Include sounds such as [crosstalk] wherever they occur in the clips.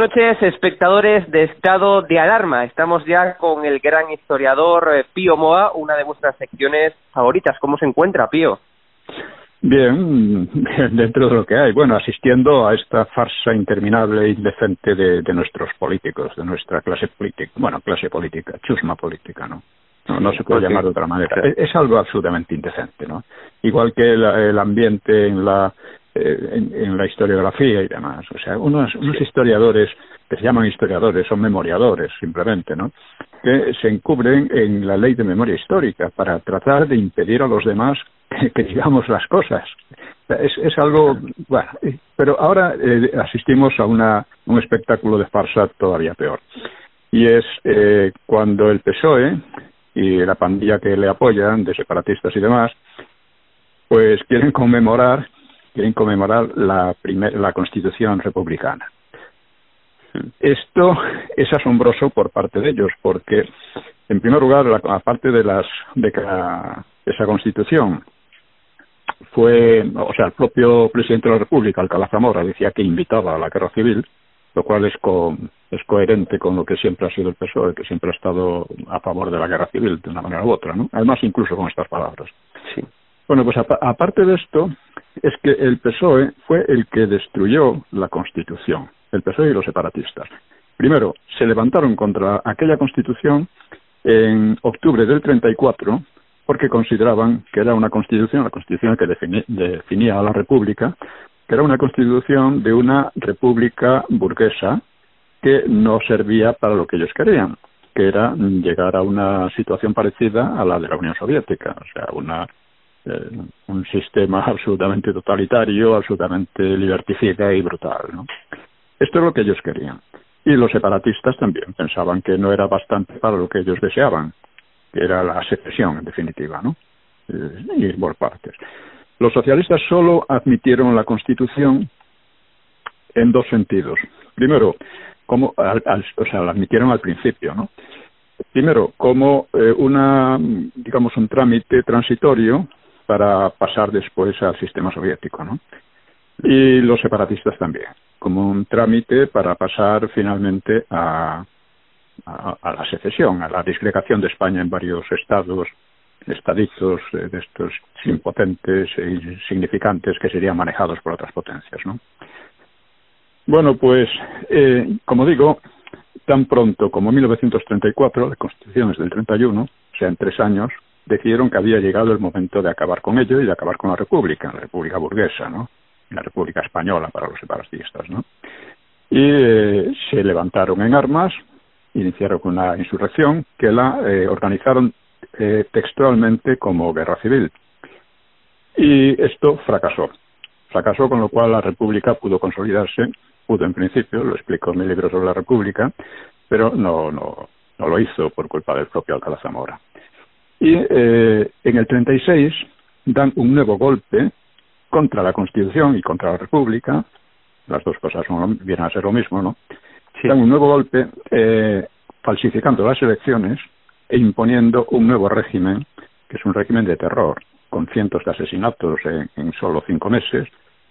Noches, espectadores de Estado de Alarma. Estamos ya con el gran historiador eh, Pío Moa, una de vuestras secciones favoritas. ¿Cómo se encuentra, Pío? Bien, [laughs] dentro de lo que hay. Bueno, asistiendo a esta farsa interminable e indecente de, nuestros políticos, de nuestra clase política. Bueno, clase política, chusma política, ¿no? No, se puede llamar de otra manera. Es, algo absolutamente indecente, ¿no? Igual que el ambiente en la eh, en, la historiografía y demás. O sea, unos, unos historiadores que se llaman historiadores son memoriadores simplemente, ¿no? Que se encubren en la ley de memoria histórica para tratar de impedir a los demás [laughs] que, digamos las cosas. Es, es algo, bueno, pero ahora eh, asistimos a una, un espectáculo de farsa todavía peor. Y es eh, cuando el PSOE y la pandilla que le apoyan, de separatistas y demás, pues quieren conmemorar quieren conmemorar la, la Constitución republicana. Esto es asombroso por parte de ellos, porque, en primer lugar, aparte de, las, de que esa Constitución fue, o sea, el propio presidente de la República, Alcalá Zamora, decía que invitaba a la guerra civil, lo cual es, es coherente con lo que siempre ha sido el PSOE, que siempre ha estado a favor de la guerra civil de una manera u otra, ¿no? Además, incluso con estas palabras. Sí. Bueno, pues aparte de esto, es que el PSOE fue el que destruyó la Constitución, el PSOE y los separatistas. Primero, se levantaron contra aquella Constitución en octubre del 34 porque consideraban que era una Constitución, la Constitución que definía a la República, que era una Constitución de una República burguesa que no servía para lo que ellos querían, que era llegar a una situación parecida a la de la Unión Soviética, o sea, una un sistema [laughs] absolutamente totalitario, absolutamente liberticida y brutal. Esto es lo que ellos querían. Y los separatistas también pensaban que no era bastante para lo que ellos deseaban, que era la secesión, en definitiva, ¿no? Eh, y por partes. Los socialistas solo admitieron la Constitución en dos sentidos. Primero, como, o sea, la admitieron al principio, ¿no? Primero, como eh, una, digamos, un trámite transitorio para pasar después al sistema soviético, ¿no? y los separatistas también, como un trámite para pasar finalmente a, a, la secesión, a la disgregación de España en varios estados, estaditos eh, de estos impotentes e insignificantes que serían manejados por otras potencias. ¿no? Bueno, pues, eh, como digo, tan pronto como 1934, la Constitución es del 31, o sea, en tres años, decidieron que había llegado el momento de acabar con ello y de acabar con la República, la República burguesa, ¿no? La República Española para los separatistas, ¿no? Y eh, se levantaron en armas, iniciaron una insurrección que la eh, organizaron eh, textualmente como guerra civil. Y esto fracasó. Fracasó con lo cual la República pudo consolidarse, pudo en principio, lo explico en mi libro sobre la República, pero no, no, no lo hizo por culpa del propio Alcalá Zamora. Y eh, en el 36 dan un nuevo golpe contra la Constitución y contra la República, las dos cosas vienen a ser lo mismo, ¿no? Dan un nuevo golpe eh, falsificando las elecciones e imponiendo un nuevo régimen, que es un régimen de terror, con cientos de asesinatos en, en solo cinco meses,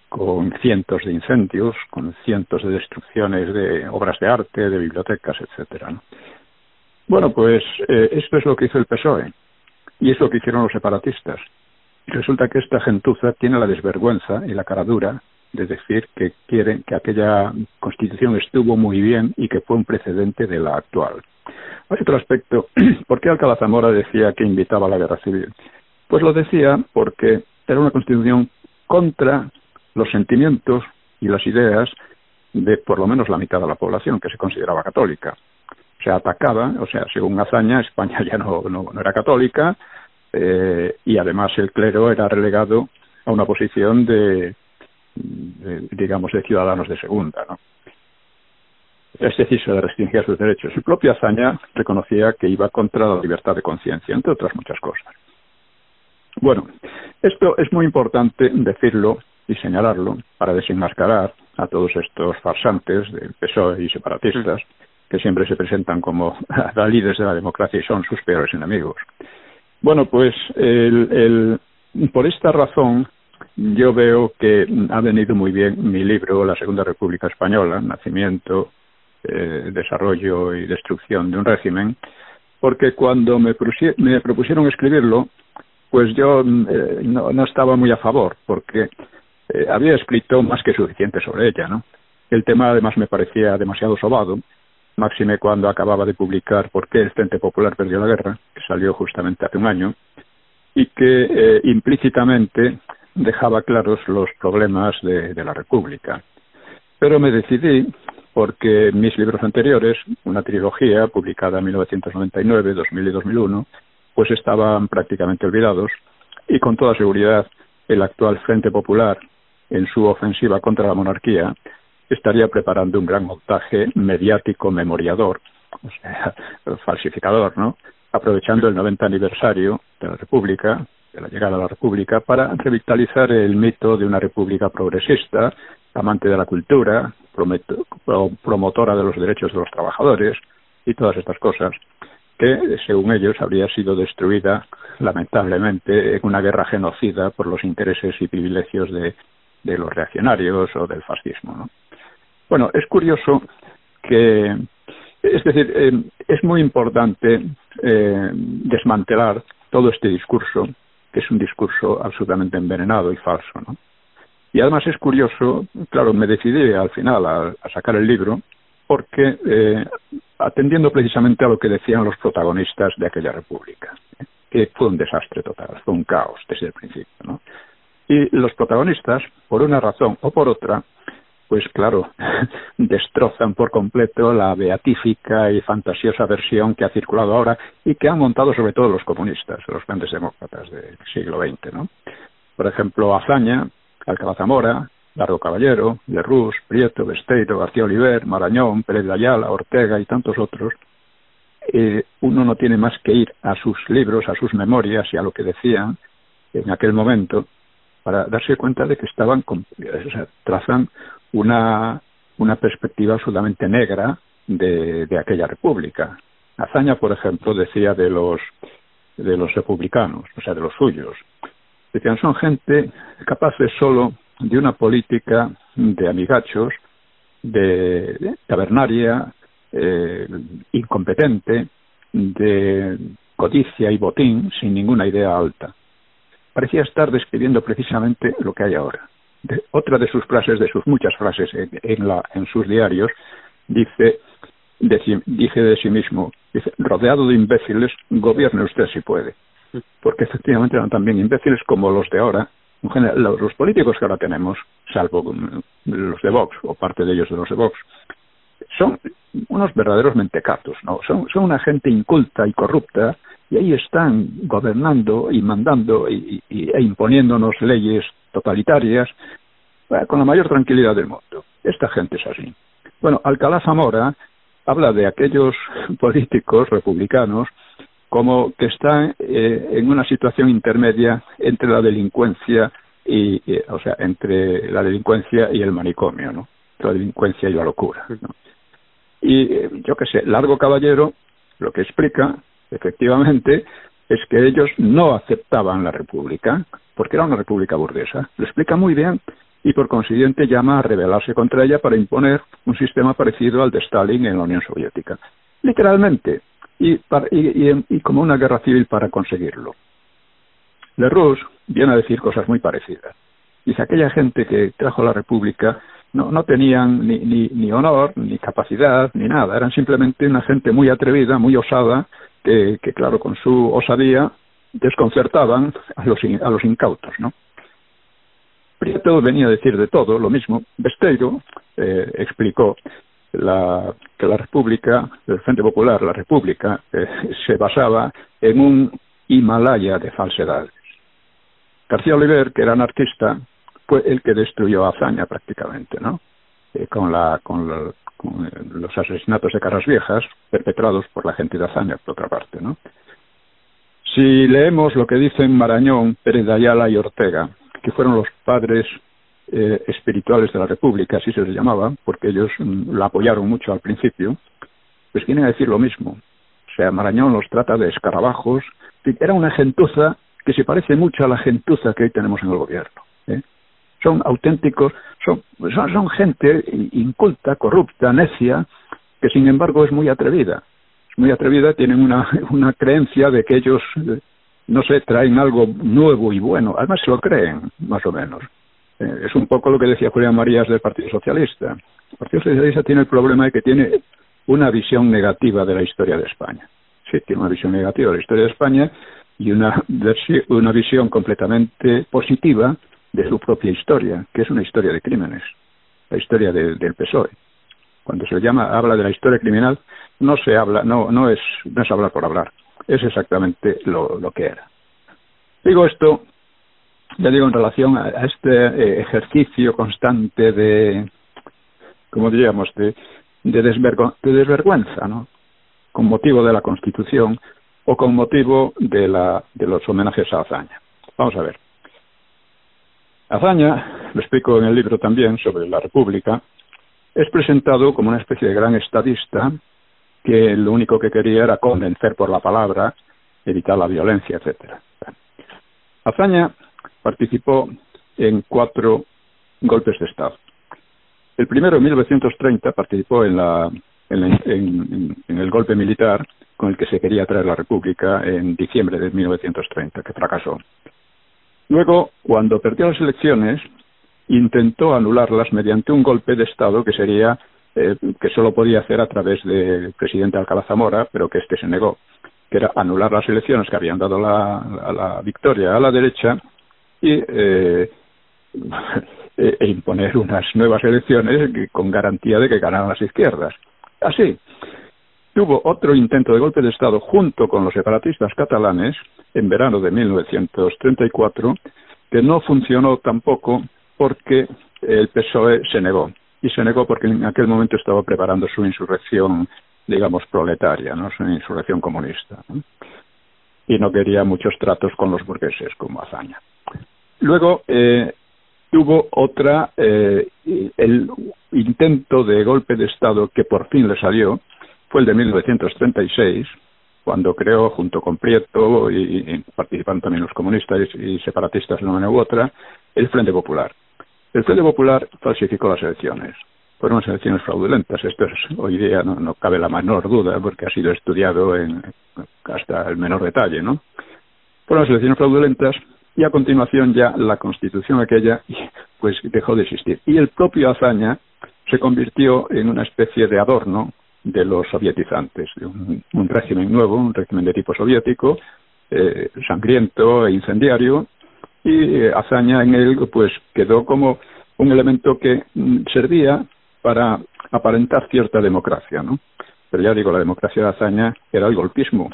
con cientos de incendios, con cientos de destrucciones de obras de arte, de bibliotecas, etcétera. ¿no? Bueno, pues eh, esto es lo que hizo el PSOE y es lo que hicieron los separatistas. Resulta que esta gentuza tiene la desvergüenza y la cara dura de decir que quieren que aquella constitución estuvo muy bien y que fue un precedente de la actual. Hay otro aspecto. [clears throat] ¿Por qué Alcalá Zamora decía que invitaba a la guerra civil? Pues lo decía porque era una constitución contra los sentimientos y las ideas de por lo menos la mitad de la población que se consideraba católica se atacaba, o sea, según Azaña, [laughs] España ya no, no, era católica eh, y además el clero era relegado a una posición de, digamos, de ciudadanos de segunda, ¿no? Es decir, se le restringía sus derechos. Y propia Azaña reconocía que iba contra la libertad de conciencia, entre otras muchas cosas. Bueno, esto es muy importante decirlo y señalarlo para desenmascarar a todos estos farsantes del PSOE y separatistas que siempre se presentan como [laughs] líderes de la democracia y son sus peores enemigos. Bueno, pues por esta razón yo veo que ha venido muy bien mi libro La Segunda República Española, Nacimiento, eh, Desarrollo y Destrucción de un Régimen, porque cuando me, propusieron escribirlo, pues yo eh, no, no, estaba muy a favor, porque eh, había escrito más que suficiente sobre ella, ¿no? El tema además me parecía demasiado sobado máxime cuando acababa de publicar Por qué el Frente Popular perdió la guerra, que salió justamente hace un año, y que eh, implícitamente dejaba claros los problemas de, la República. Pero me decidí porque mis libros anteriores, una trilogía publicada en 1999, 2000 y 2001, pues estaban prácticamente olvidados y con toda seguridad el actual Frente Popular en su ofensiva contra la monarquía estaría preparando un gran montaje mediático memoriador, o sea, [laughs] falsificador, ¿no? Aprovechando el 90 aniversario de la República, de la llegada a la República, para revitalizar el mito de una República progresista, amante de la cultura, promotora de los derechos de los trabajadores y todas estas cosas que, según ellos, habría sido destruida lamentablemente en una guerra genocida por los intereses y privilegios de, de los reaccionarios o del fascismo. ¿no? Bueno, es curioso que, es decir, eh, es muy importante eh, desmantelar todo este discurso, que es un discurso absolutamente envenenado y falso, ¿no? Y además es curioso, claro, me decidí al final a, sacar el libro porque eh, atendiendo precisamente a lo que decían los protagonistas de aquella república, que fue un desastre total, fue un caos desde el principio, ¿no? Y los protagonistas, por una razón o por otra, pues claro, [laughs] destrozan por completo la beatífica y fantasiosa versión que ha circulado ahora y que han montado sobre todo los comunistas, los grandes demócratas del siglo XX, ¿no? Por ejemplo, Azaña, Alcalá Zamora, Largo Caballero, Lerroux, Prieto, Besteiro, García Oliver, Marañón, Pérez de Ayala, Ortega y tantos otros, eh, uno no tiene más que ir a sus libros, a sus memorias y a lo que decían en aquel momento para darse cuenta de que estaban, o sea, trazan una, una perspectiva absolutamente negra de, de aquella república. Azaña, por ejemplo, decía de los, de los republicanos, o sea, de los suyos. Decían, son gente capaz de solo de una política de amigachos, de, tabernaria, eh, incompetente, de codicia y botín, sin ninguna idea alta. Parecía estar describiendo precisamente lo que hay ahora. otra de sus frases, de sus muchas frases en, la, en sus diarios, dice, dice de sí mismo, dice, rodeado de imbéciles, gobierne usted si puede. Porque efectivamente eran también imbéciles como los de ahora, en general, los políticos que ahora tenemos, salvo los de Vox, o parte de ellos de los de Vox, son unos verdaderos mentecatos, ¿no? Son una gente inculta y corrupta, y ahí están gobernando y mandando y, e imponiéndonos leyes totalitarias con la mayor tranquilidad del mundo. Esta gente es así. Bueno, Alcalá Zamora habla de aquellos [laughs] políticos republicanos como que están eh, en una situación intermedia entre la delincuencia y, o sea, entre la delincuencia y el manicomio, ¿no? La delincuencia y la locura. Y eh, yo qué sé, Largo Caballero lo que explica, efectivamente, es que ellos no aceptaban la república, porque era una república burguesa. Lo explica muy bien y por consiguiente llama a rebelarse contra ella para imponer un sistema parecido al de Stalin en la Unión Soviética. Literalmente, y, y, como una guerra civil para conseguirlo. Lerroux viene a decir cosas muy parecidas. Dice, aquella gente que trajo la República no, no tenían ni, ni, ni honor, ni capacidad, ni nada. Eran simplemente una gente muy atrevida, muy osada, que, claro, con su osadía desconcertaban a los, a los incautos, ¿no? Prieto venía a decir de todo, lo mismo. Besteiro eh, explicó la, que la República, el Frente Popular, la República, eh, se basaba en un Himalaya de falsedades. García Oliver, que era anarquista, fue el que destruyó a Azaña prácticamente, ¿no? Eh, con, la, con, los asesinatos de Carras Viejas perpetrados por la gente de Azaña, por otra parte, ¿no? Si leemos lo que dicen Marañón, Pérez de Ayala y Ortega, que fueron los padres eh, espirituales de la República, así se les llamaba, porque ellos mm, la apoyaron mucho al principio, pues vienen a decir lo mismo. O sea, Marañón los trata de escarabajos. Era una gentuza que se parece mucho a la gentuza que hoy tenemos en el gobierno. Son auténticos, son, son, son gente inculta, corrupta, necia, que sin embargo es muy atrevida. Es muy atrevida, tienen una, [laughs] una creencia de que ellos eh, no sé, traen algo nuevo y bueno. Además se lo creen, más o menos. Eh, es un poco lo que decía Julián Marías del Partido Socialista. El Partido Socialista tiene el problema de que tiene una visión negativa de la historia de España. Sí, tiene una visión negativa de la historia de España y una, [laughs] una visión completamente positiva de su propia historia, que es una historia de crímenes, la historia del PSOE. Cuando se llama, habla de la historia criminal, no se habla, no, no es, no es hablar por hablar es exactamente lo, lo que era. Digo esto, ya digo, en relación a, este eh, ejercicio constante de, como diríamos, de, de, de desvergüenza, ¿no? Con motivo de la Constitución o con motivo de, la, de los homenajes a Azaña. Vamos a ver. Azaña, lo explico en el libro también sobre la República, es presentado como una especie de gran estadista que lo único que quería era convencer por la palabra, evitar la violencia, etcétera. Azaña participó en cuatro golpes de Estado. El primero, en 1930, participó en, la, en, el golpe militar con el que se quería traer la República en diciembre de 1930, que fracasó. Luego, cuando perdió las elecciones, intentó anularlas mediante un golpe de Estado que sería eh, que solo podía hacer a través del presidente Alcalá Zamora, pero que este se negó, que era anular las elecciones que habían dado la, victoria a la derecha y eh, [laughs] e imponer unas nuevas elecciones con garantía de que ganaran las izquierdas. Así, tuvo otro intento de golpe de Estado junto con los separatistas catalanes en verano de 1934 que no funcionó tampoco porque el PSOE se negó y se negó porque en aquel momento estaba preparando su insurrección, digamos, proletaria, ¿no? su insurrección comunista. Y no quería muchos tratos con los burgueses, como Azaña. Luego eh, tuvo otra, eh, el intento de golpe de Estado que por fin le salió, fue el de 1936, cuando creó, junto con Prieto y, y también los comunistas y separatistas de una manera u otra, el Frente Popular El Frente Popular falsificó las elecciones. Fueron elecciones fraudulentas. Esto es, hoy día no, no, cabe la menor duda porque ha sido estudiado en, hasta el menor detalle, ¿no? Fueron las elecciones fraudulentas y a continuación ya la constitución aquella pues dejó de existir. Y el propio Azaña se convirtió en una especie de adorno de los sovietizantes, de un, régimen nuevo, un régimen de tipo soviético, eh, sangriento e incendiario, y eh, Azaña en él pues quedó como un elemento que mm, servía para aparentar cierta democracia, ¿no? Pero ya digo, la democracia de Azaña era el golpismo,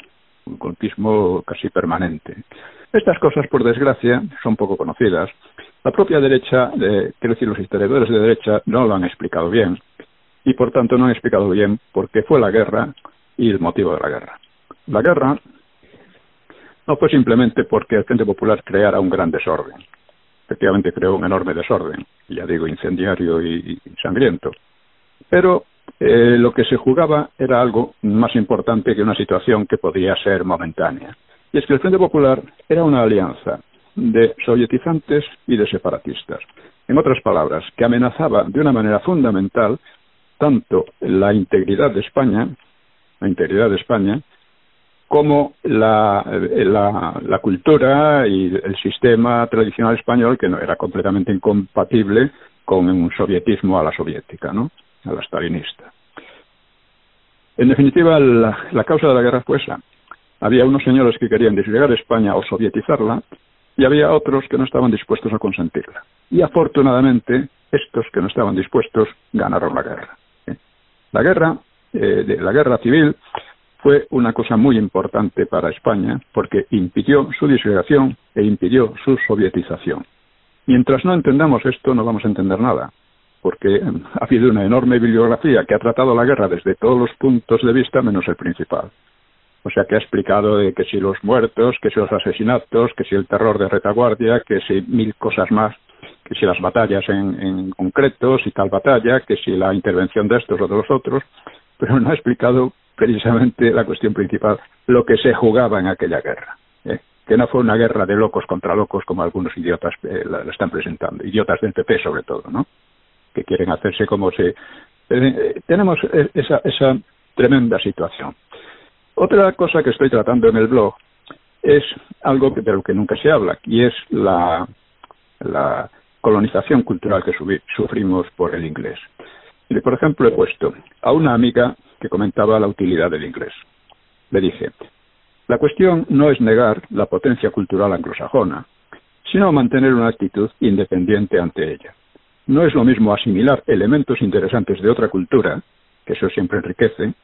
un golpismo casi permanente. Estas cosas, por desgracia, son poco conocidas. La propia derecha, eh, quiero decir, los historiadores de derecha no lo han explicado bien y, por tanto, no han explicado bien por qué fue la guerra y el motivo de la guerra. La guerra no fue simplemente porque el Frente Popular creara un gran desorden. Efectivamente creó un enorme desorden, ya digo, incendiario y, sangriento. Pero eh, lo que se jugaba era algo más importante que una situación que podía ser momentánea. Y es que el Frente Popular era una alianza de sovietizantes y de separatistas. En otras palabras, que amenazaba de una manera fundamental tanto la integridad de España, la integridad de España, como la, la, cultura y el sistema tradicional español que no era completamente incompatible con un sovietismo a la soviética, ¿no? a la stalinista. En definitiva, la, la causa de la guerra fue esa. Había unos señores que querían disgregar España o sovietizarla y había otros que no estaban dispuestos a consentirla. Y afortunadamente, estos que no estaban dispuestos ganaron la guerra. ¿Eh? La guerra, eh, de, la guerra civil fue una cosa muy importante para España porque impidió su disgregación e impidió su sovietización. Mientras no entendamos esto, no vamos a entender nada, porque ha habido una enorme bibliografía que ha tratado la guerra desde todos los puntos de vista menos el principal. O sea, que ha explicado de que si los muertos, que si los asesinatos, que si el terror de retaguardia, que si mil cosas más, que si las batallas en, en concreto, si tal batalla, que si la intervención de estos o de los otros, pero no ha explicado precisamente la cuestión principal, lo que se jugaba en aquella guerra. ¿eh? Que no fue una guerra de locos contra locos como algunos idiotas eh, la, están presentando, idiotas del PP sobre todo, ¿no? Que quieren hacerse como si... Eh, tenemos esa, esa tremenda situación. Otra cosa que estoy tratando en el blog es algo que, de lo que nunca se habla, y es la, la colonización cultural que sufrimos por el inglés. Por ejemplo, he puesto a una amiga que comentaba la utilidad del inglés. Le dije, la cuestión no es negar la potencia cultural anglosajona, sino mantener una actitud independiente ante ella. No es lo mismo asimilar elementos interesantes de otra cultura, que eso siempre enriquece,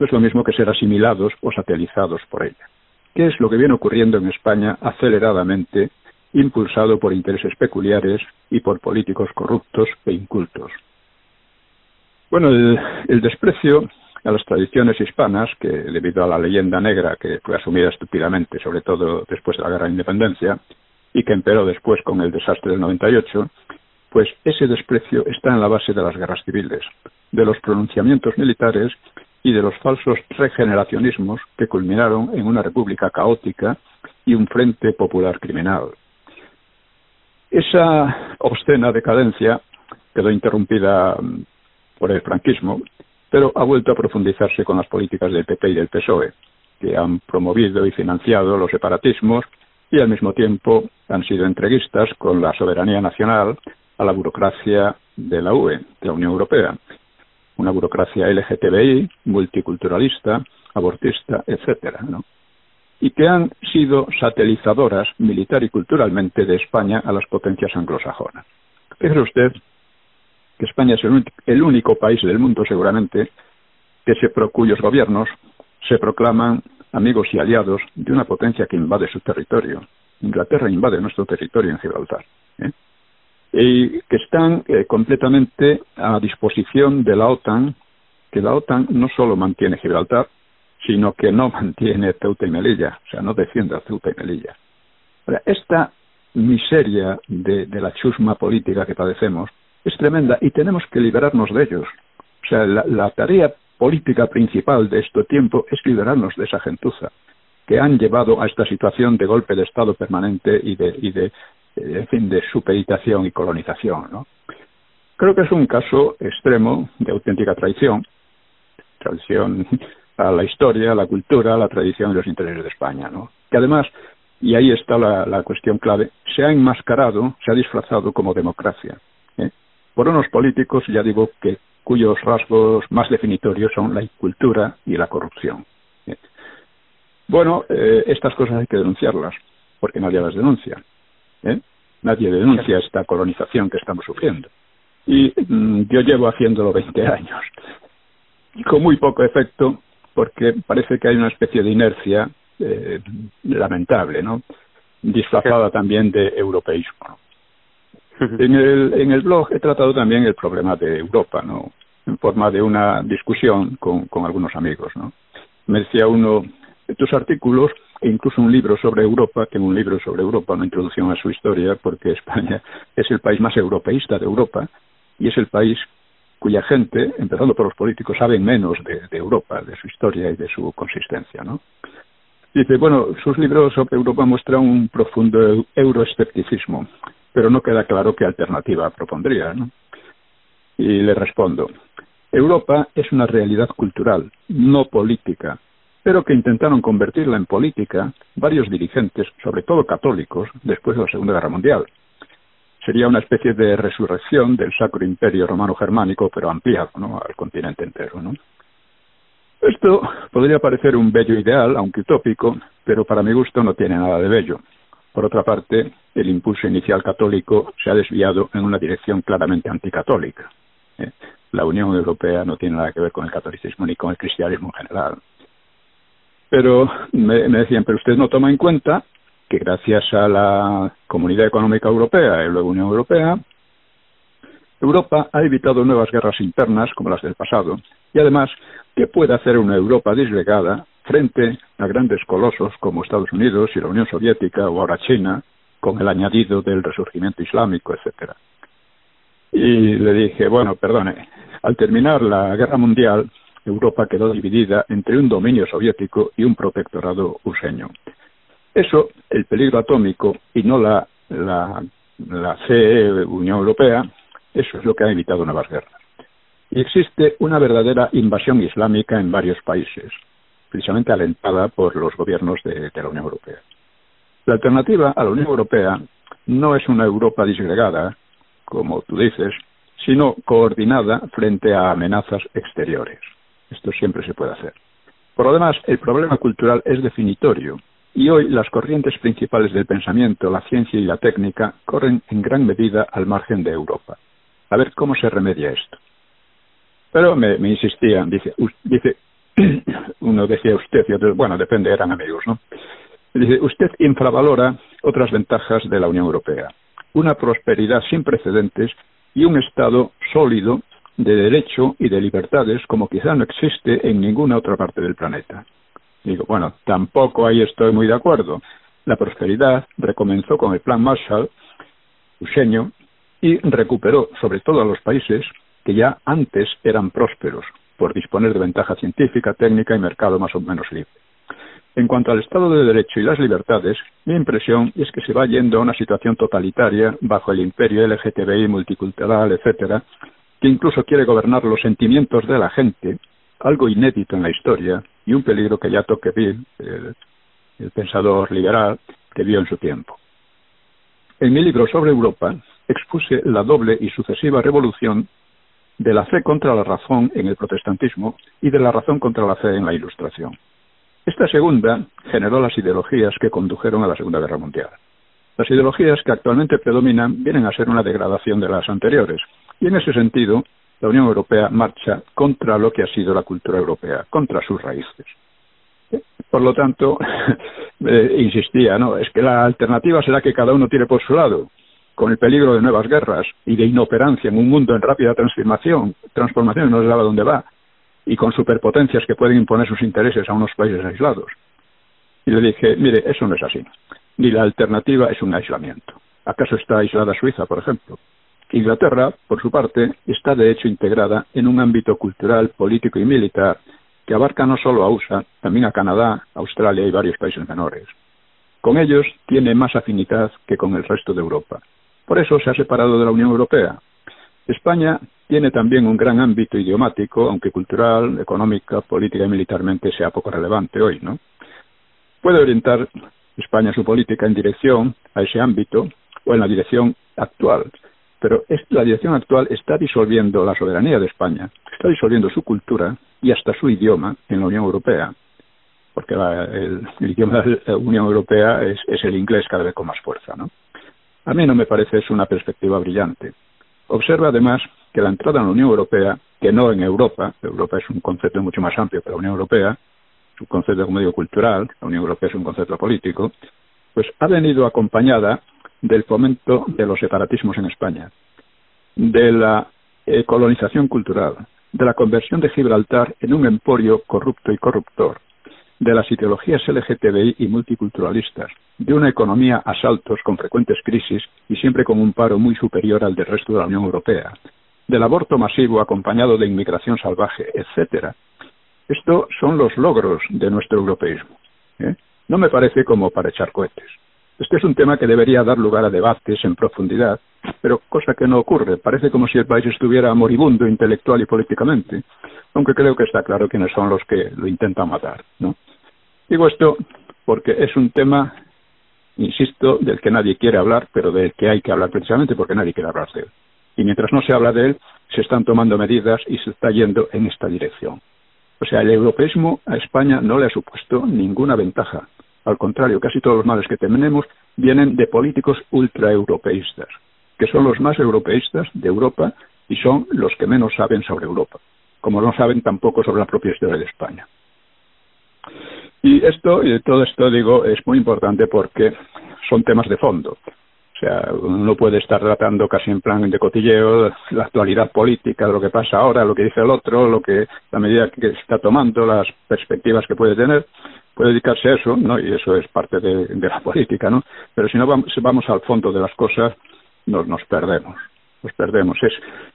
no es lo mismo que ser asimilados o satelizados por ella. ¿Qué es lo que viene ocurriendo en España aceleradamente, impulsado por intereses peculiares y por políticos corruptos e incultos? Bueno, el, desprecio a las tradiciones hispanas, que debido a la leyenda negra que fue asumida estúpidamente, sobre todo después de la Guerra de Independencia, y que empeoró después con el desastre del 98, pues ese desprecio está en la base de las guerras civiles, de los pronunciamientos militares y de los falsos regeneracionismos que culminaron en una república caótica y un frente popular criminal. Esa obscena decadencia quedó interrumpida mm, por el franquismo pero ha vuelto a profundizarse con las políticas del PP y del PSOE, que han promovido y financiado los separatismos y al mismo tiempo han sido entreguistas con la soberanía nacional a la burocracia de la UE, de la Unión Europea, una burocracia LGTBI, multiculturalista, abortista, etcétera, ¿no? Y que han sido satelizadoras militar y culturalmente de España a las potencias anglosajonas. Fíjese usted que España es el, único país del mundo seguramente que se, cuyos gobiernos se proclaman amigos y aliados de una potencia que invade su territorio. Inglaterra invade nuestro territorio en Gibraltar. ¿eh? Y que están eh, completamente a disposición de la OTAN, que la OTAN no solo mantiene Gibraltar, sino que no mantiene Ceuta y Melilla, o sea, no defiende a Ceuta y Melilla. Ahora, esta miseria de, la chusma política que padecemos es tremenda y tenemos que liberarnos de ellos. O sea, la, tarea política principal de este tiempo es liberarnos de esa gentuza que han llevado a esta situación de golpe de Estado permanente y de, y de en fin, de supeditación y colonización. Creo que es un caso extremo de auténtica traición, traición a la historia, a la cultura, a la tradición y los intereses de España, ¿no? Que además, y ahí está la, la cuestión clave, se ha enmascarado, se ha disfrazado como democracia, ¿eh? por unos políticos, ya digo, que cuyos rasgos más definitorios son la incultura y la corrupción. ¿eh? Bueno, eh, estas cosas hay que denunciarlas, porque nadie las denuncia. Nadie denuncia esta colonización que estamos sufriendo. Y mm, yo llevo haciéndolo 20 años, con muy poco efecto, porque parece que hay una especie de inercia eh, lamentable, ¿no? Disfrazada también de europeísmo. En el, en el blog he tratado también el problema de Europa, ¿no? En forma de una discusión con, con algunos amigos, ¿no? Me decía uno, tus artículos e incluso un libro sobre Europa, tengo un libro sobre Europa, una introducción a su historia, porque España es el país más europeísta de Europa y es el país cuya gente, empezando por los políticos, saben menos de, de Europa, de su historia y de su consistencia, ¿no? Dice, bueno, sus libros sobre Europa muestran un profundo euroescepticismo, pero no queda claro qué alternativa propondría, ¿no? Y le respondo, Europa es una realidad cultural, no política, pero que intentaron convertirla en política varios dirigentes, sobre todo católicos, después de la Segunda Guerra Mundial. Sería una especie de resurrección del Sacro Imperio Romano-Germánico, pero ampliado al continente entero. ¿no? Esto podría parecer un bello ideal, aunque utópico, pero para mi gusto no tiene nada de bello. Por otra parte, el impulso inicial católico se ha desviado en una dirección claramente anticatólica. ¿eh? La Unión Europea no tiene nada que ver con el catolicismo ni con el cristianismo en general. Pero me, me decían, pero usted no toma en cuenta que gracias a la Comunidad Económica Europea y luego Unión Europea, Europa ha evitado nuevas guerras internas como las del pasado y además, ¿qué puede hacer una Europa disgregada frente a grandes colosos como Estados Unidos y la Unión Soviética o ahora China con el añadido del resurgimiento islámico, etcétera? Y le dije, bueno, perdone, al terminar la guerra mundial, Europa quedó dividida entre un dominio soviético y un protectorado useño. Eso, el peligro atómico y no la, la, la CE, Unión Europea, eso es lo que ha evitado nuevas guerras. Y existe una verdadera invasión islámica en varios países, precisamente alentada por los gobiernos de, de la Unión Europea. La alternativa a la Unión Europea no es una Europa disgregada, como tú dices, sino coordinada frente a amenazas exteriores. Esto siempre se puede hacer. Por lo demás, el problema cultural es definitorio y hoy las corrientes principales del pensamiento, la ciencia y la técnica corren en gran medida al margen de Europa. A ver cómo se remedia esto. Pero me, me insistían, dice, [clears throat] uno decía usted y otro, bueno, depende, eran amigos, ¿no? Dice, usted infravalora otras ventajas de la Unión Europea. Una prosperidad sin precedentes y un Estado sólido de derecho y de libertades como quizá no existe en ninguna otra parte del planeta. Digo, bueno, tampoco ahí estoy muy de acuerdo. La prosperidad recomenzó con el Plan Marshall, useño, y recuperó sobre todo a los países que ya antes eran prósperos por disponer de ventaja científica, técnica y mercado más o menos libre. En cuanto al Estado de Derecho y las libertades, mi impresión es que se va yendo a una situación totalitaria bajo el imperio LGTBI multicultural, etcétera, que incluso quiere gobernar los sentimientos de la gente, algo inédito en la historia y un peligro que ya Tocqueville, el, el pensador liberal, que vio en su tiempo. En mi libro sobre Europa expuse la doble y sucesiva revolución de la fe contra la razón en el protestantismo y de la razón contra la fe en la Ilustración. Esta segunda generó las ideologías que condujeron a la Segunda Guerra Mundial. Las ideologías que actualmente predominan vienen a ser una degradación de las anteriores, y en ese sentido, la Unión Europea marcha contra lo que ha sido la cultura europea, contra sus raíces. Por lo tanto, [laughs] eh, insistía, no, es que la alternativa será que cada uno tire por su lado, con el peligro de nuevas guerras y de inoperancia en un mundo en rápida transformación, transformación no se sabe dónde va, y con superpotencias que pueden imponer sus intereses a unos países aislados. Y le dije, mire, eso no es así. Ni la alternativa es un aislamiento. ¿Acaso está aislada Suiza, por ejemplo? Inglaterra, por su parte, está de hecho integrada en un ámbito cultural, político y militar que abarca no solo a USA, también a Canadá, Australia y varios países menores. con ellos tiene más afinidad que con el resto de Europa. Por eso se ha separado de la Unión Europea. España tiene también un gran ámbito idiomático, aunque cultural, económica, política y militarmente sea poco relevante hoy, ¿no? Puede orientar España su política en dirección a ese ámbito o en la dirección actual, pero la dirección actual está disolviendo la soberanía de España, está disolviendo su cultura y hasta su idioma en la Unión Europea, porque el, idioma de la Unión Europea es, es, el inglés cada vez con más fuerza. ¿no? A mí no me parece es una perspectiva brillante. Observa además que la entrada en la Unión Europea, que no en Europa, Europa es un concepto mucho más amplio que la Unión Europea, es un concepto, como cultural, la Unión Europea es un concepto político, pues ha venido acompañada del fomento de los separatismos en España, de la eh, colonización cultural, de la conversión de Gibraltar en un emporio corrupto y corruptor, de las ideologías LGTBI y multiculturalistas, de una economía a saltos con frecuentes crisis y siempre con un paro muy superior al del resto de la Unión Europea, del aborto masivo acompañado de inmigración salvaje, etcétera. Estos son los logros de nuestro europeísmo. ¿eh? No me parece como para echar cohetes. Este es un tema que debería dar lugar a debates en profundidad, pero cosa que no ocurre. Parece como si el país estuviera moribundo intelectual y políticamente, aunque creo que está claro quiénes son los que lo intentan matar. Digo esto porque es un tema, insisto, del que nadie quiere hablar, pero del que hay que hablar precisamente porque nadie quiere hablar de él. Y mientras no se habla de él, se están tomando medidas y se está yendo en esta dirección. O sea, el europeísmo a España no le ha supuesto ninguna ventaja al contrario, casi todos los males que tenemos vienen de políticos ultraeuropeístas, que son los más europeístas de Europa y son los que menos saben sobre Europa, como no saben tampoco sobre la propia historia de España. Y esto, todo esto digo, es muy importante porque son temas de fondo. O sea, uno puede estar tratando casi en plan de cotilleo la actualidad política, lo que pasa ahora, lo que dice el otro, lo que la medida que está tomando, las perspectivas que puede tener, puede dedicarse a eso, ¿no? Y eso es parte de, la [laughs] política, ¿no? Pero si no vamos, vamos al fondo de las cosas, nos, nos perdemos, nos perdemos. Es,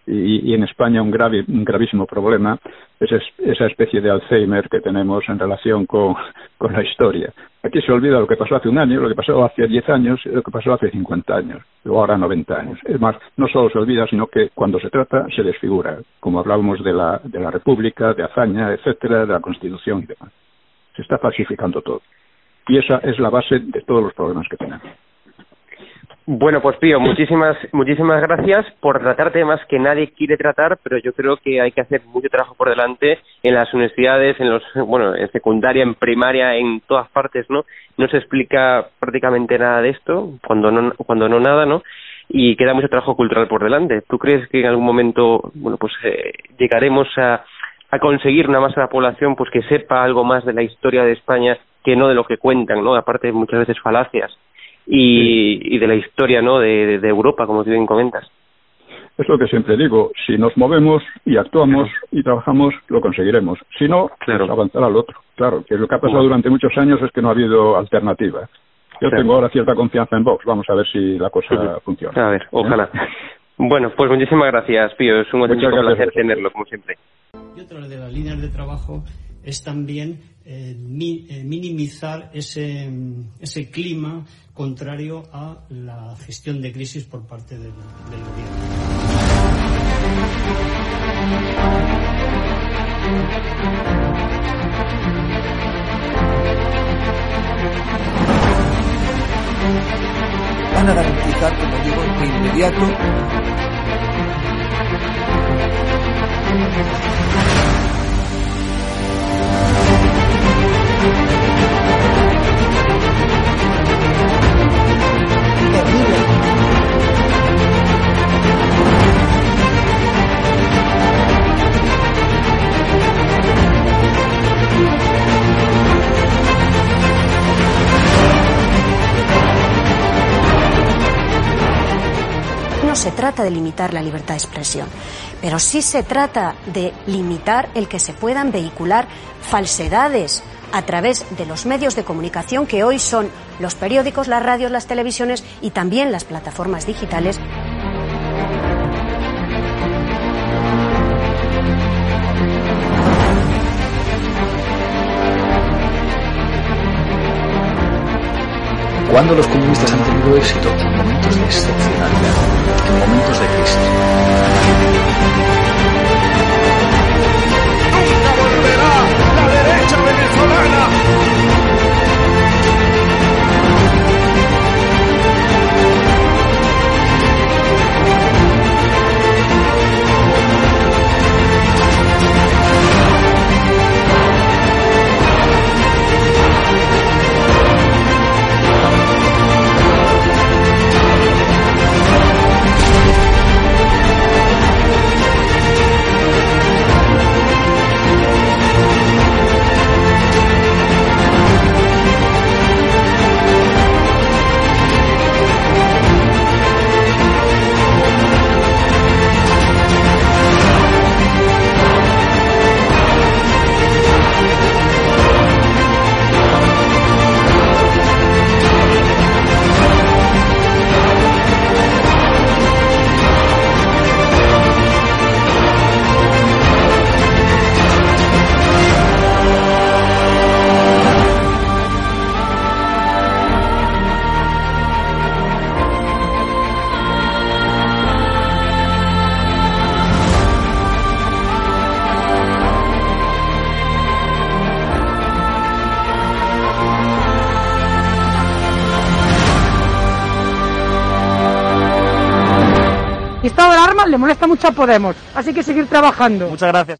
y, en España un, grave, un gravísimo problema es esa especie de Alzheimer que tenemos en relación con, la historia. Aquí se olvida lo que pasó hace un año, lo que pasó hace diez años y lo que pasó hace cincuenta años, o ahora noventa años. Es más, no solo se olvida, sino que cuando se trata se desfigura, como hablábamos de la, de la República, de hazaña, etcétera, de la Constitución y demás se está falsificando todo. Y esa es la base de todos los problemas que tenemos. Bueno, pues Pío, muchísimas, muchísimas gracias por tratar temas que nadie quiere tratar, pero yo creo que hay que hacer mucho trabajo por delante en las universidades, en los, bueno, en secundaria, en primaria, en todas partes, ¿no? No se explica prácticamente nada de esto, cuando no, cuando no nada, ¿no? Y queda mucho trabajo cultural por delante. ¿Tú crees que en algún momento, bueno, pues eh, llegaremos a, a conseguir una masa de la población pues que sepa algo más de la historia de España que no de lo que cuentan, ¿no? Aparte muchas veces falacias y, y de la historia, ¿no? De, de, Europa, como tú bien comentas. Es lo que siempre digo, si nos movemos y actuamos y trabajamos, lo conseguiremos. Si no, claro. pues avanzar al otro. Claro, que lo que ha pasado durante muchos años es que no ha habido alternativa. Yo tengo ahora cierta confianza en Vox. Vamos a ver si la cosa funciona. A ver, ojalá. Bueno, pues muchísimas gracias, Pío. Es un placer tenerlo, como siempre. Y otra de las líneas de trabajo es también eh, eh, minimizar ese, ese clima contrario a la gestión de crisis por parte del, del gobierno. Van a garantizar, como digo, de inmediato no se trata de limitar la libertad de expresión, pero sí se trata de limitar el que se puedan vehicular falsedades a través de los medios de comunicación que hoy son los periódicos, las radios, las televisiones y también las plataformas digitales. ¿Cuándo los comunistas han tenido éxito? En momentos de excepcionalidad, en momentos de crisis. Molesta mucho a Podemos, así que seguir trabajando. Muchas gracias.